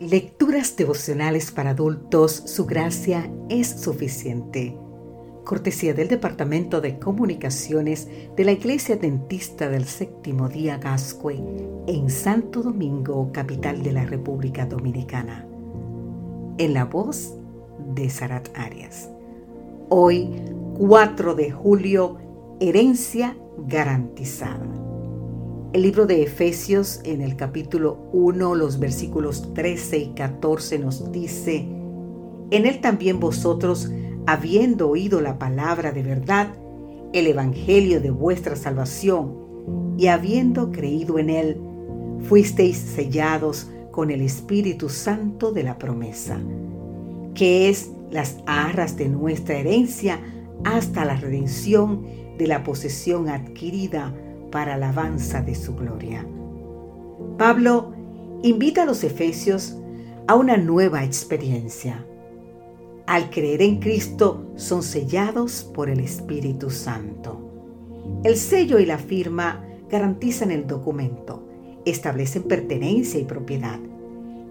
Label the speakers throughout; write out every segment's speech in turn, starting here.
Speaker 1: Lecturas devocionales para adultos, su gracia es suficiente. Cortesía del Departamento de Comunicaciones de la Iglesia Dentista del Séptimo Día Gascue en Santo Domingo, capital de la República Dominicana. En la voz de Sarat Arias. Hoy, 4 de julio, herencia garantizada. El libro de Efesios en el capítulo 1, los versículos 13 y 14 nos dice, en él también vosotros, habiendo oído la palabra de verdad, el evangelio de vuestra salvación, y habiendo creído en él, fuisteis sellados con el Espíritu Santo de la promesa, que es las arras de nuestra herencia hasta la redención de la posesión adquirida para alabanza de su gloria. Pablo invita a los efesios a una nueva experiencia. Al creer en Cristo son sellados por el Espíritu Santo. El sello y la firma garantizan el documento, establecen pertenencia y propiedad.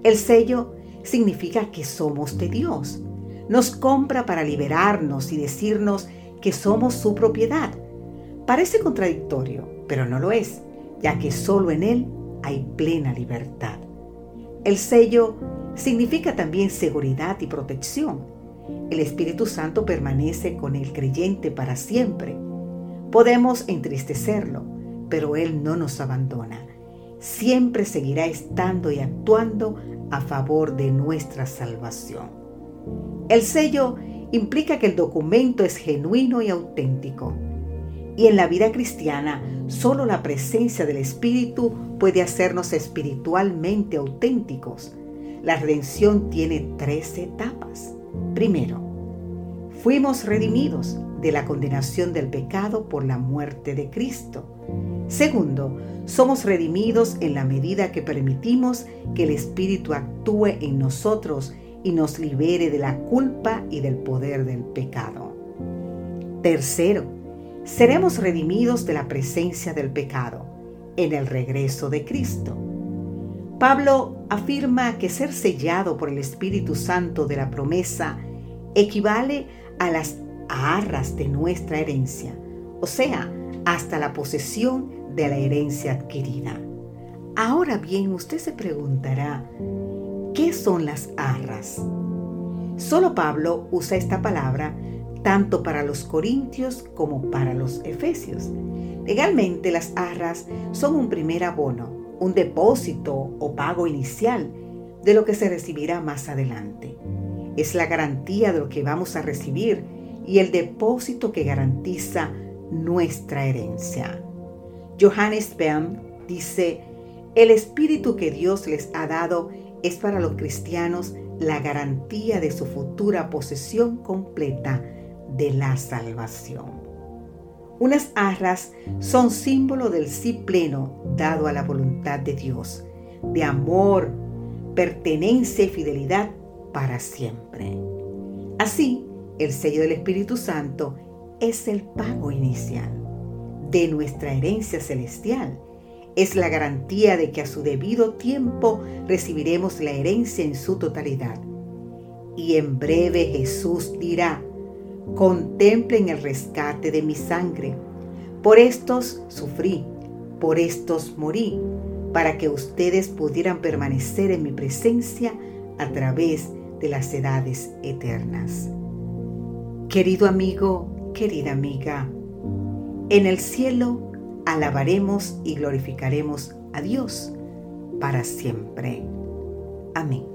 Speaker 1: El sello significa que somos de Dios. Nos compra para liberarnos y decirnos que somos su propiedad. Parece contradictorio, pero no lo es, ya que solo en Él hay plena libertad. El sello significa también seguridad y protección. El Espíritu Santo permanece con el creyente para siempre. Podemos entristecerlo, pero Él no nos abandona. Siempre seguirá estando y actuando a favor de nuestra salvación. El sello implica que el documento es genuino y auténtico. Y en la vida cristiana, solo la presencia del Espíritu puede hacernos espiritualmente auténticos. La redención tiene tres etapas. Primero, fuimos redimidos de la condenación del pecado por la muerte de Cristo. Segundo, somos redimidos en la medida que permitimos que el Espíritu actúe en nosotros y nos libere de la culpa y del poder del pecado. Tercero, seremos redimidos de la presencia del pecado en el regreso de Cristo. Pablo afirma que ser sellado por el Espíritu Santo de la promesa equivale a las arras de nuestra herencia, o sea, hasta la posesión de la herencia adquirida. Ahora bien, usted se preguntará, ¿qué son las arras? Solo Pablo usa esta palabra tanto para los corintios como para los efesios. Legalmente las arras son un primer abono, un depósito o pago inicial de lo que se recibirá más adelante. Es la garantía de lo que vamos a recibir y el depósito que garantiza nuestra herencia. Johannes Bem dice, el espíritu que Dios les ha dado es para los cristianos la garantía de su futura posesión completa de la salvación. Unas arras son símbolo del sí pleno dado a la voluntad de Dios, de amor, pertenencia y fidelidad para siempre. Así, el sello del Espíritu Santo es el pago inicial de nuestra herencia celestial. Es la garantía de que a su debido tiempo recibiremos la herencia en su totalidad. Y en breve Jesús dirá, contemplen el rescate de mi sangre. Por estos sufrí, por estos morí, para que ustedes pudieran permanecer en mi presencia a través de las edades eternas. Querido amigo, querida amiga, en el cielo alabaremos y glorificaremos a Dios para siempre. Amén.